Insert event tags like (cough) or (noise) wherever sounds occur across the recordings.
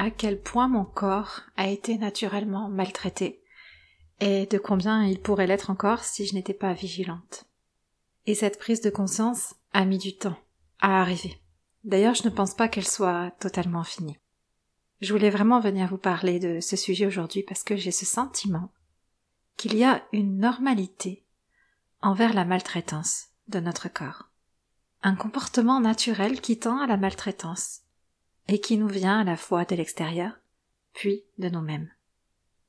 à quel point mon corps a été naturellement maltraité et de combien il pourrait l'être encore si je n'étais pas vigilante. Et cette prise de conscience a mis du temps à arriver. D'ailleurs, je ne pense pas qu'elle soit totalement finie. Je voulais vraiment venir vous parler de ce sujet aujourd'hui parce que j'ai ce sentiment qu'il y a une normalité envers la maltraitance de notre corps. Un comportement naturel qui tend à la maltraitance et qui nous vient à la fois de l'extérieur, puis de nous-mêmes.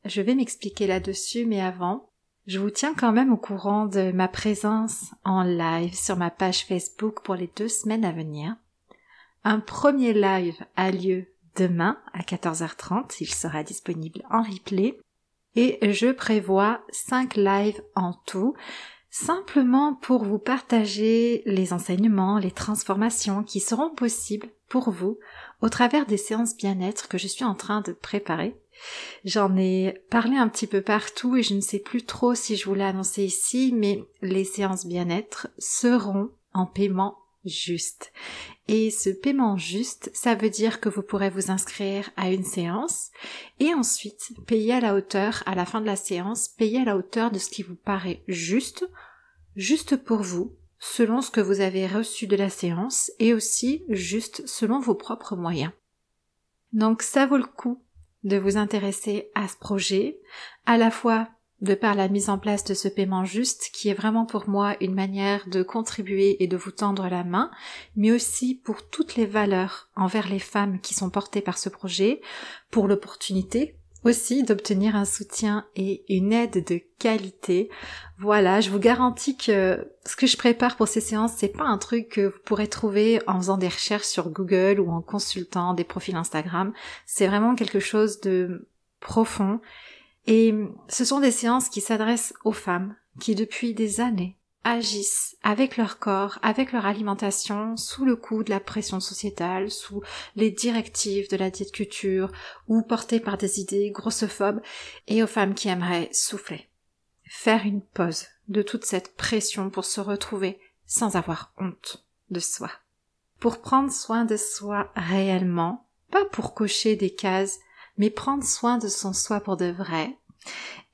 Je vais m'expliquer là-dessus, mais avant, je vous tiens quand même au courant de ma présence en live sur ma page Facebook pour les deux semaines à venir. Un premier live a lieu demain à 14h30, il sera disponible en replay, et je prévois cinq lives en tout, simplement pour vous partager les enseignements, les transformations qui seront possibles pour vous au travers des séances bien-être que je suis en train de préparer. J'en ai parlé un petit peu partout et je ne sais plus trop si je vous l'ai annoncé ici, mais les séances bien-être seront en paiement juste. Et ce paiement juste, ça veut dire que vous pourrez vous inscrire à une séance et ensuite payer à la hauteur, à la fin de la séance, payer à la hauteur de ce qui vous paraît juste, juste pour vous, selon ce que vous avez reçu de la séance et aussi juste selon vos propres moyens. Donc ça vaut le coup de vous intéresser à ce projet, à la fois de par la mise en place de ce paiement juste qui est vraiment pour moi une manière de contribuer et de vous tendre la main, mais aussi pour toutes les valeurs envers les femmes qui sont portées par ce projet, pour l'opportunité aussi d'obtenir un soutien et une aide de qualité. Voilà, je vous garantis que ce que je prépare pour ces séances, c'est pas un truc que vous pourrez trouver en faisant des recherches sur Google ou en consultant des profils Instagram. C'est vraiment quelque chose de profond. Et ce sont des séances qui s'adressent aux femmes qui depuis des années agissent avec leur corps, avec leur alimentation, sous le coup de la pression sociétale, sous les directives de la diète culture, ou portées par des idées grossophobes, et aux femmes qui aimeraient souffler. Faire une pause de toute cette pression pour se retrouver sans avoir honte de soi. Pour prendre soin de soi réellement, pas pour cocher des cases, mais prendre soin de son soi pour de vrai.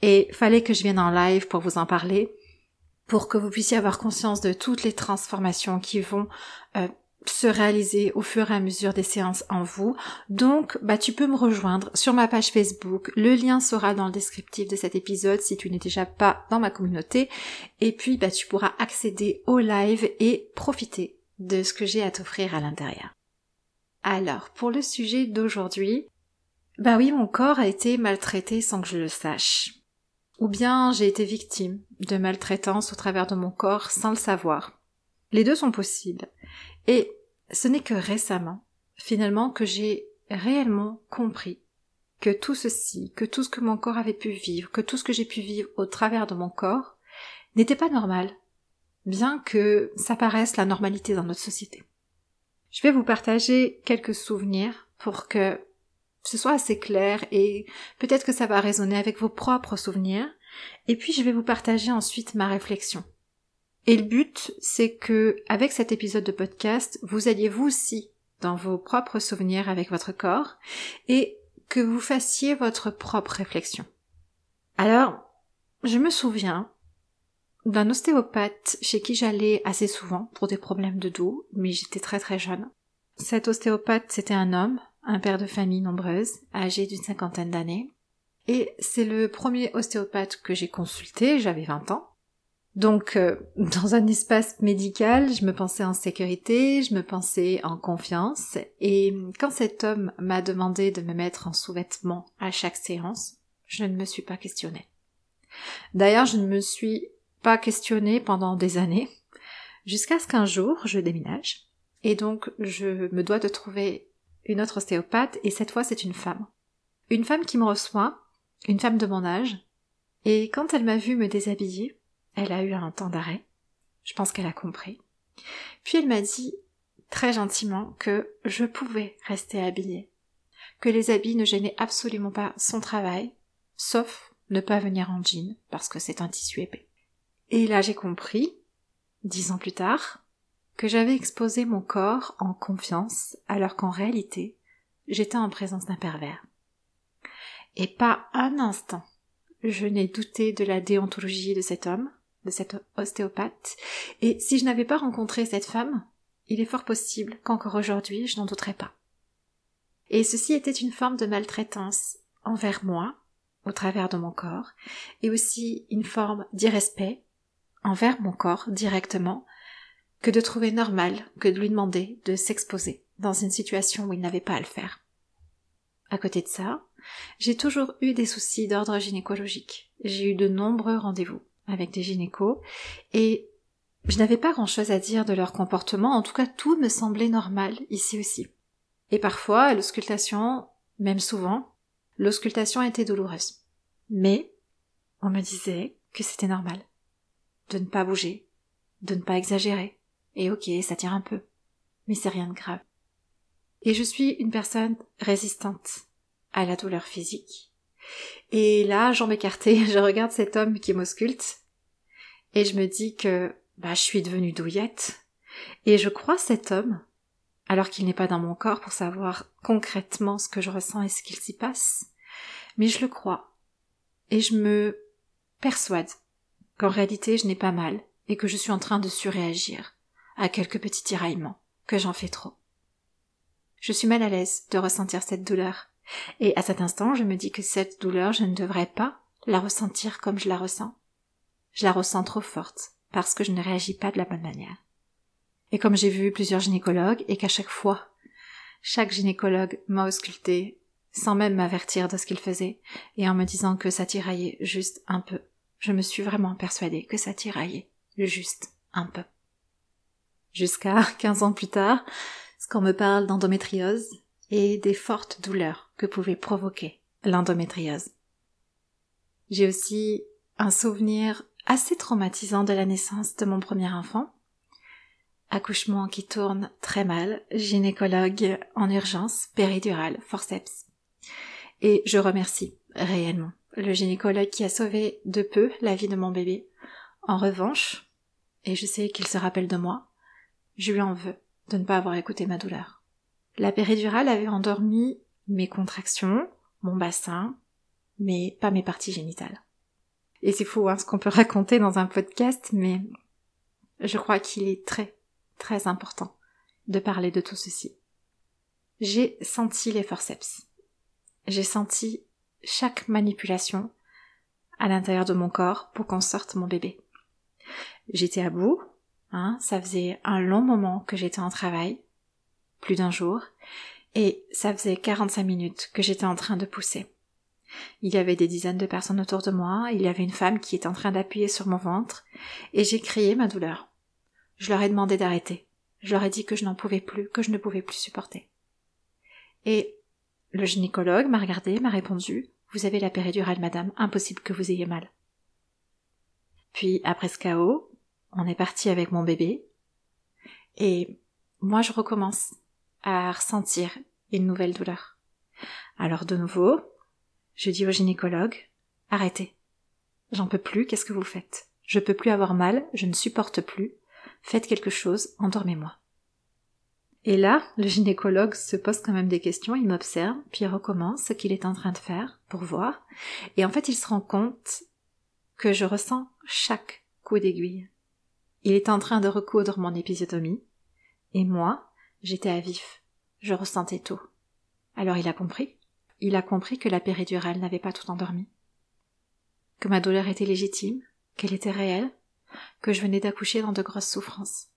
Et fallait que je vienne en live pour vous en parler, pour que vous puissiez avoir conscience de toutes les transformations qui vont euh, se réaliser au fur et à mesure des séances en vous. Donc, bah, tu peux me rejoindre sur ma page Facebook. Le lien sera dans le descriptif de cet épisode si tu n'es déjà pas dans ma communauté. Et puis, bah, tu pourras accéder au live et profiter de ce que j'ai à t'offrir à l'intérieur. Alors, pour le sujet d'aujourd'hui, bah oui, mon corps a été maltraité sans que je le sache ou bien j'ai été victime de maltraitance au travers de mon corps sans le savoir. Les deux sont possibles. Et ce n'est que récemment, finalement, que j'ai réellement compris que tout ceci, que tout ce que mon corps avait pu vivre, que tout ce que j'ai pu vivre au travers de mon corps, n'était pas normal, bien que ça paraisse la normalité dans notre société. Je vais vous partager quelques souvenirs pour que ce soit assez clair et peut-être que ça va résonner avec vos propres souvenirs. Et puis je vais vous partager ensuite ma réflexion. Et le but, c'est que, avec cet épisode de podcast, vous alliez vous aussi dans vos propres souvenirs avec votre corps et que vous fassiez votre propre réflexion. Alors, je me souviens d'un ostéopathe chez qui j'allais assez souvent pour des problèmes de dos, mais j'étais très très jeune. Cet ostéopathe, c'était un homme, un père de famille nombreuse, âgé d'une cinquantaine d'années. Et c'est le premier ostéopathe que j'ai consulté, j'avais 20 ans. Donc, euh, (laughs) dans un espace médical, je me pensais en sécurité, je me pensais en confiance, et quand cet homme m'a demandé de me mettre en sous-vêtements à chaque séance, je ne me suis pas questionnée. D'ailleurs, je ne me suis pas questionnée pendant des années, jusqu'à ce qu'un jour, je déménage, et donc je me dois de trouver une autre ostéopathe, et cette fois c'est une femme. Une femme qui me reçoit, une femme de mon âge, et quand elle m'a vu me déshabiller, elle a eu un temps d'arrêt. Je pense qu'elle a compris. Puis elle m'a dit très gentiment que je pouvais rester habillée, que les habits ne gênaient absolument pas son travail, sauf ne pas venir en jean parce que c'est un tissu épais. Et là j'ai compris, dix ans plus tard, que j'avais exposé mon corps en confiance alors qu'en réalité j'étais en présence d'un pervers. Et pas un instant je n'ai douté de la déontologie de cet homme, de cet ostéopathe, et si je n'avais pas rencontré cette femme, il est fort possible qu'encore aujourd'hui je n'en douterais pas. Et ceci était une forme de maltraitance envers moi, au travers de mon corps, et aussi une forme d'irrespect envers mon corps directement, que de trouver normal que de lui demander de s'exposer dans une situation où il n'avait pas à le faire. À côté de ça, j'ai toujours eu des soucis d'ordre gynécologique. J'ai eu de nombreux rendez-vous avec des gynécos et je n'avais pas grand chose à dire de leur comportement, en tout cas tout me semblait normal ici aussi. Et parfois, l'auscultation, même souvent, l'auscultation était douloureuse. Mais, on me disait que c'était normal. De ne pas bouger, de ne pas exagérer. Et ok, ça tire un peu. Mais c'est rien de grave. Et je suis une personne résistante à la douleur physique. Et là, jambes écartées, (laughs) je regarde cet homme qui m'ausculte et je me dis que bah, je suis devenue douillette. Et je crois cet homme, alors qu'il n'est pas dans mon corps pour savoir concrètement ce que je ressens et ce qu'il s'y passe, mais je le crois. Et je me persuade qu'en réalité je n'ai pas mal et que je suis en train de surréagir à quelques petits tiraillements, que j'en fais trop. Je suis mal à l'aise de ressentir cette douleur, et à cet instant, je me dis que cette douleur, je ne devrais pas la ressentir comme je la ressens. Je la ressens trop forte, parce que je ne réagis pas de la bonne manière. Et comme j'ai vu plusieurs gynécologues, et qu'à chaque fois, chaque gynécologue m'a ausculté, sans même m'avertir de ce qu'il faisait, et en me disant que ça tiraillait juste un peu, je me suis vraiment persuadée que ça tiraillait juste un peu. Jusqu'à (laughs) quinze ans plus tard, ce qu'on me parle d'endométriose, et des fortes douleurs que pouvait provoquer l'endométriose. J'ai aussi un souvenir assez traumatisant de la naissance de mon premier enfant. Accouchement qui tourne très mal, gynécologue en urgence, péridurale, forceps. Et je remercie réellement le gynécologue qui a sauvé de peu la vie de mon bébé. En revanche, et je sais qu'il se rappelle de moi, je lui en veux de ne pas avoir écouté ma douleur. La péridurale avait endormi mes contractions, mon bassin, mais pas mes parties génitales. Et c'est fou hein, ce qu'on peut (laughs) raconter dans un podcast, mais je crois qu'il est très, très important de parler de tout ceci. J'ai senti les forceps. J'ai senti chaque manipulation à l'intérieur de mon corps pour qu'on sorte mon bébé. J'étais à bout, hein, ça faisait un long moment que j'étais en travail, plus d'un jour, et ça faisait 45 minutes que j'étais en train de pousser. Il y avait des dizaines de personnes autour de moi, il y avait une femme qui était en train d'appuyer sur mon ventre, et j'ai crié ma douleur. Je leur ai demandé d'arrêter. Je leur ai dit que je n'en pouvais plus, que je ne pouvais plus supporter. Et le gynécologue m'a regardé, m'a répondu Vous avez la péridurale, madame, impossible que vous ayez mal. Puis, après ce chaos, on est parti avec mon bébé, et moi je recommence à ressentir une nouvelle douleur. Alors de nouveau, je dis au gynécologue, arrêtez. J'en peux plus, qu'est-ce que vous faites? Je peux plus avoir mal, je ne supporte plus. Faites quelque chose, endormez-moi. Et là, le gynécologue se pose quand même des questions, il m'observe, puis recommence ce qu'il est en train de faire pour voir. Et en fait, il se rend compte que je ressens chaque coup d'aiguille. Il est en train de recoudre mon épisiotomie, et moi, J'étais à vif. Je ressentais tout. Alors il a compris. il a compris que la péridurale n'avait pas tout endormi. Que ma douleur était légitime, qu'elle était réelle, que je venais d'accoucher dans de grosses souffrances.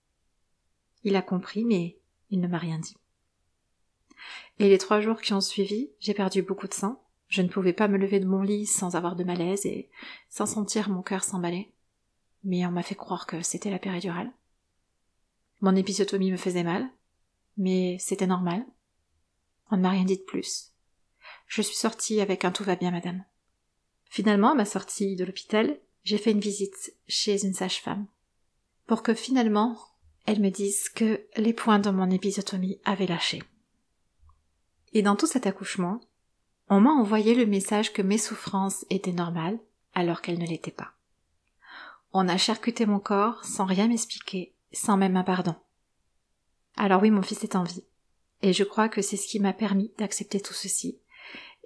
Il a compris, mais il ne m'a rien dit. Et les trois jours qui ont suivi, j'ai perdu beaucoup de sang. Je ne pouvais pas me lever de mon lit sans avoir de malaise et sans sentir mon cœur s'emballer. Mais on m'a fait croire que c'était la péridurale. Mon épisiotomie me faisait mal, mais c'était normal. On ne m'a rien dit de plus. Je suis sortie avec un tout va bien, madame. Finalement, à ma sortie de l'hôpital, j'ai fait une visite chez une sage-femme. Pour que finalement, elle me dise que les points de mon épisiotomie avaient lâché. Et dans tout cet accouchement, on m'a envoyé le message que mes souffrances étaient normales alors qu'elles ne l'étaient pas. On a charcuté mon corps sans rien m'expliquer, sans même un pardon. Alors oui, mon fils est en vie. Et je crois que c'est ce qui m'a permis d'accepter tout ceci.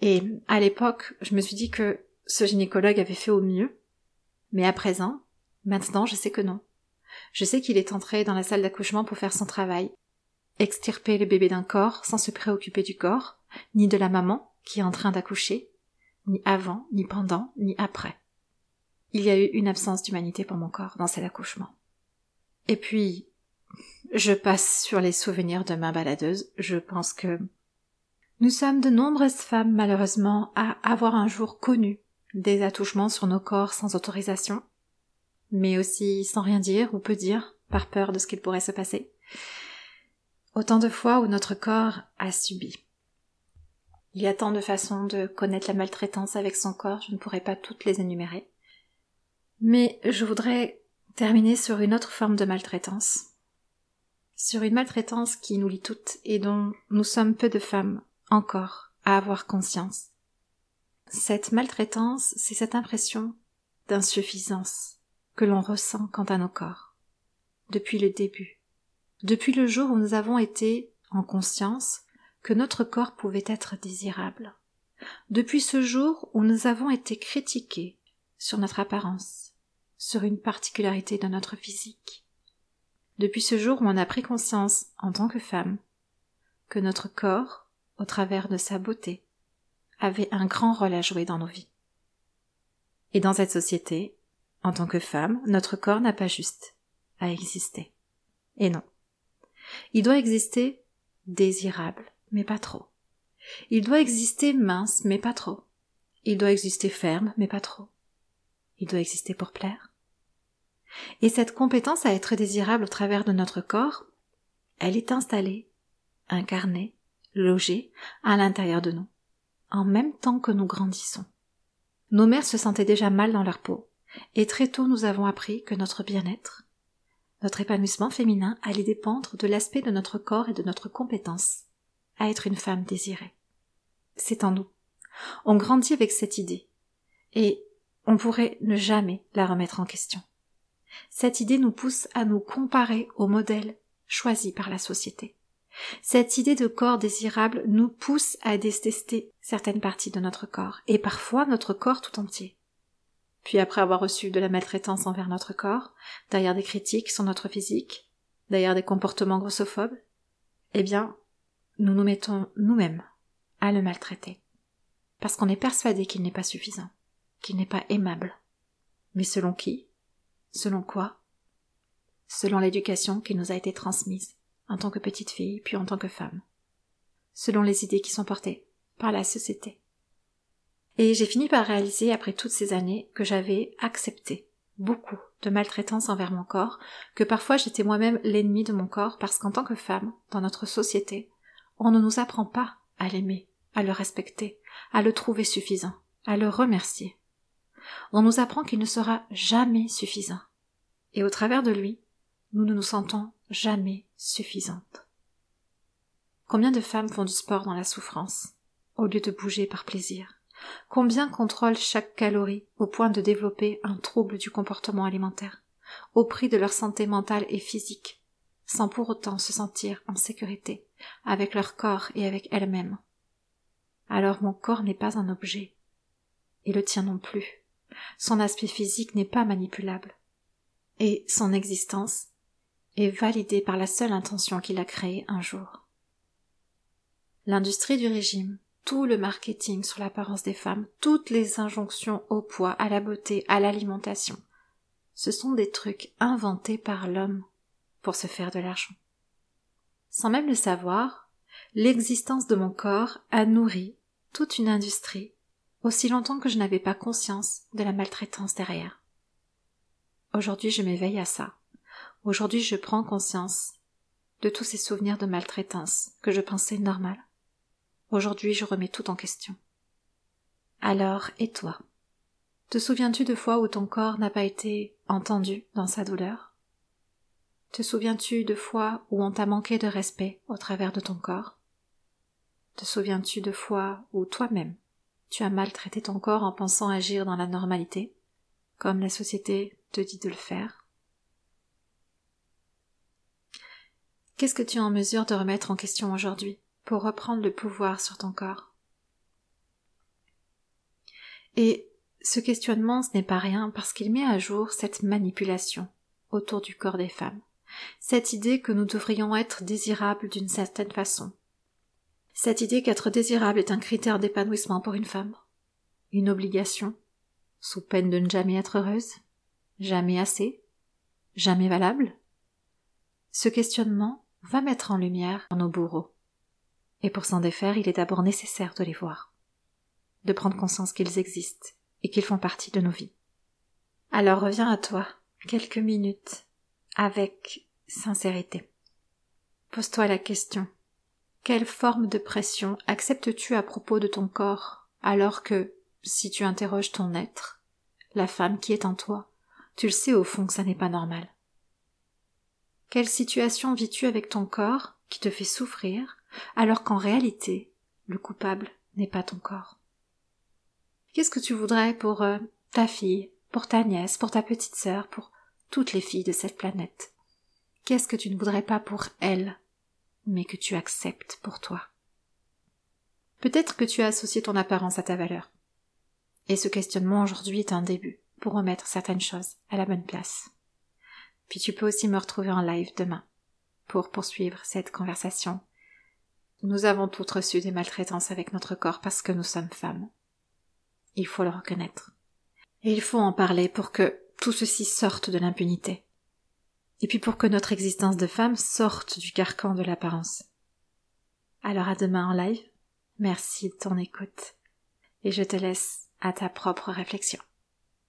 Et à l'époque, je me suis dit que ce gynécologue avait fait au mieux. Mais à présent, maintenant, je sais que non. Je sais qu'il est entré dans la salle d'accouchement pour faire son travail, extirper le bébé d'un corps sans se préoccuper du corps, ni de la maman qui est en train d'accoucher, ni avant, ni pendant, ni après. Il y a eu une absence d'humanité pour mon corps dans cet accouchement. Et puis, je passe sur les souvenirs de ma baladeuse, je pense que nous sommes de nombreuses femmes malheureusement à avoir un jour connu des attouchements sur nos corps sans autorisation, mais aussi sans rien dire ou peu dire, par peur de ce qu'il pourrait se passer. Autant de fois où notre corps a subi. Il y a tant de façons de connaître la maltraitance avec son corps, je ne pourrais pas toutes les énumérer. Mais je voudrais terminer sur une autre forme de maltraitance. Sur une maltraitance qui nous lie toutes et dont nous sommes peu de femmes encore à avoir conscience. Cette maltraitance, c'est cette impression d'insuffisance que l'on ressent quant à nos corps. Depuis le début. Depuis le jour où nous avons été en conscience que notre corps pouvait être désirable. Depuis ce jour où nous avons été critiqués sur notre apparence, sur une particularité de notre physique. Depuis ce jour où on a pris conscience, en tant que femme, que notre corps, au travers de sa beauté, avait un grand rôle à jouer dans nos vies. Et dans cette société, en tant que femme, notre corps n'a pas juste à exister. Et non. Il doit exister désirable, mais pas trop. Il doit exister mince, mais pas trop. Il doit exister ferme, mais pas trop. Il doit exister pour plaire. Et cette compétence à être désirable au travers de notre corps, elle est installée, incarnée, logée à l'intérieur de nous en même temps que nous grandissons. Nos mères se sentaient déjà mal dans leur peau, et très tôt nous avons appris que notre bien-être, notre épanouissement féminin allait dépendre de l'aspect de notre corps et de notre compétence à être une femme désirée. C'est en nous. On grandit avec cette idée, et on pourrait ne jamais la remettre en question. Cette idée nous pousse à nous comparer au modèle choisi par la société. Cette idée de corps désirable nous pousse à détester certaines parties de notre corps, et parfois notre corps tout entier. Puis après avoir reçu de la maltraitance envers notre corps, derrière des critiques sur notre physique, derrière des comportements grossophobes, eh bien, nous nous mettons nous-mêmes à le maltraiter. Parce qu'on est persuadé qu'il n'est pas suffisant, qu'il n'est pas aimable. Mais selon qui? Selon quoi? Selon l'éducation qui nous a été transmise en tant que petite fille, puis en tant que femme, selon les idées qui sont portées par la société. Et j'ai fini par réaliser, après toutes ces années, que j'avais accepté beaucoup de maltraitance envers mon corps, que parfois j'étais moi-même l'ennemi de mon corps, parce qu'en tant que femme, dans notre société, on ne nous apprend pas à l'aimer, à le respecter, à le trouver suffisant, à le remercier. On nous apprend qu'il ne sera jamais suffisant. Et au travers de lui, nous ne nous sentons jamais suffisantes. Combien de femmes font du sport dans la souffrance, au lieu de bouger par plaisir? Combien contrôlent chaque calorie au point de développer un trouble du comportement alimentaire, au prix de leur santé mentale et physique, sans pour autant se sentir en sécurité avec leur corps et avec elles-mêmes? Alors mon corps n'est pas un objet, et le tien non plus. Son aspect physique n'est pas manipulable, et son existence est validée par la seule intention qu'il a créée un jour. L'industrie du régime tout le marketing sur l'apparence des femmes, toutes les injonctions au poids, à la beauté, à l'alimentation, ce sont des trucs inventés par l'homme pour se faire de l'argent. Sans même le savoir, l'existence de mon corps a nourri toute une industrie aussi longtemps que je n'avais pas conscience de la maltraitance derrière. Aujourd'hui je m'éveille à ça. Aujourd'hui je prends conscience de tous ces souvenirs de maltraitance que je pensais normal. Aujourd'hui je remets tout en question. Alors, et toi? Te souviens-tu de fois où ton corps n'a pas été entendu dans sa douleur? Te souviens-tu de fois où on t'a manqué de respect au travers de ton corps? Te souviens-tu de fois où toi-même tu as maltraité ton corps en pensant agir dans la normalité, comme la société te dit de le faire. Qu'est-ce que tu es en mesure de remettre en question aujourd'hui pour reprendre le pouvoir sur ton corps? Et ce questionnement, ce n'est pas rien parce qu'il met à jour cette manipulation autour du corps des femmes, cette idée que nous devrions être désirables d'une certaine façon, cette idée qu'être désirable est un critère d'épanouissement pour une femme, une obligation, sous peine de ne jamais être heureuse, jamais assez, jamais valable. Ce questionnement va mettre en lumière nos bourreaux. Et pour s'en défaire, il est d'abord nécessaire de les voir, de prendre conscience qu'ils existent et qu'ils font partie de nos vies. Alors reviens à toi, quelques minutes, avec sincérité. Pose-toi la question. Quelle forme de pression acceptes-tu à propos de ton corps alors que, si tu interroges ton être, la femme qui est en toi, tu le sais au fond que ça n'est pas normal. Quelle situation vis-tu avec ton corps qui te fait souffrir alors qu'en réalité, le coupable n'est pas ton corps? Qu'est-ce que tu voudrais pour euh, ta fille, pour ta nièce, pour ta petite sœur, pour toutes les filles de cette planète? Qu'est-ce que tu ne voudrais pas pour elles mais que tu acceptes pour toi. Peut-être que tu as associé ton apparence à ta valeur. Et ce questionnement aujourd'hui est un début pour remettre certaines choses à la bonne place. Puis tu peux aussi me retrouver en live demain pour poursuivre cette conversation. Nous avons toutes reçu des maltraitances avec notre corps parce que nous sommes femmes. Il faut le reconnaître. Et il faut en parler pour que tout ceci sorte de l'impunité et puis pour que notre existence de femme sorte du carcan de l'apparence. Alors à demain en live. Merci de ton écoute. Et je te laisse à ta propre réflexion.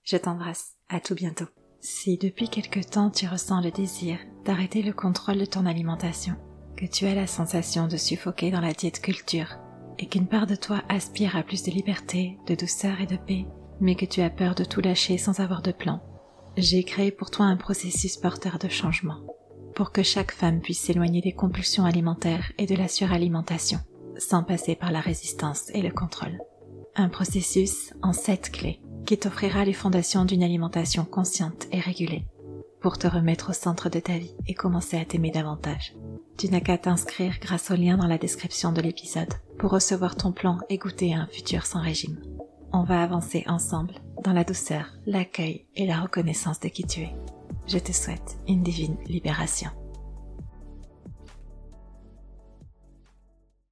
Je t'embrasse. À tout bientôt. Si depuis quelque temps tu ressens le désir d'arrêter le contrôle de ton alimentation, que tu as la sensation de suffoquer dans la diète culture, et qu'une part de toi aspire à plus de liberté, de douceur et de paix, mais que tu as peur de tout lâcher sans avoir de plan, j'ai créé pour toi un processus porteur de changement, pour que chaque femme puisse s'éloigner des compulsions alimentaires et de la suralimentation, sans passer par la résistance et le contrôle. Un processus en sept clés qui t'offrira les fondations d'une alimentation consciente et régulée, pour te remettre au centre de ta vie et commencer à t'aimer davantage. Tu n'as qu'à t'inscrire grâce au lien dans la description de l'épisode pour recevoir ton plan et goûter à un futur sans régime. On va avancer ensemble dans la douceur, l'accueil et la reconnaissance de qui tu es. Je te souhaite une divine libération.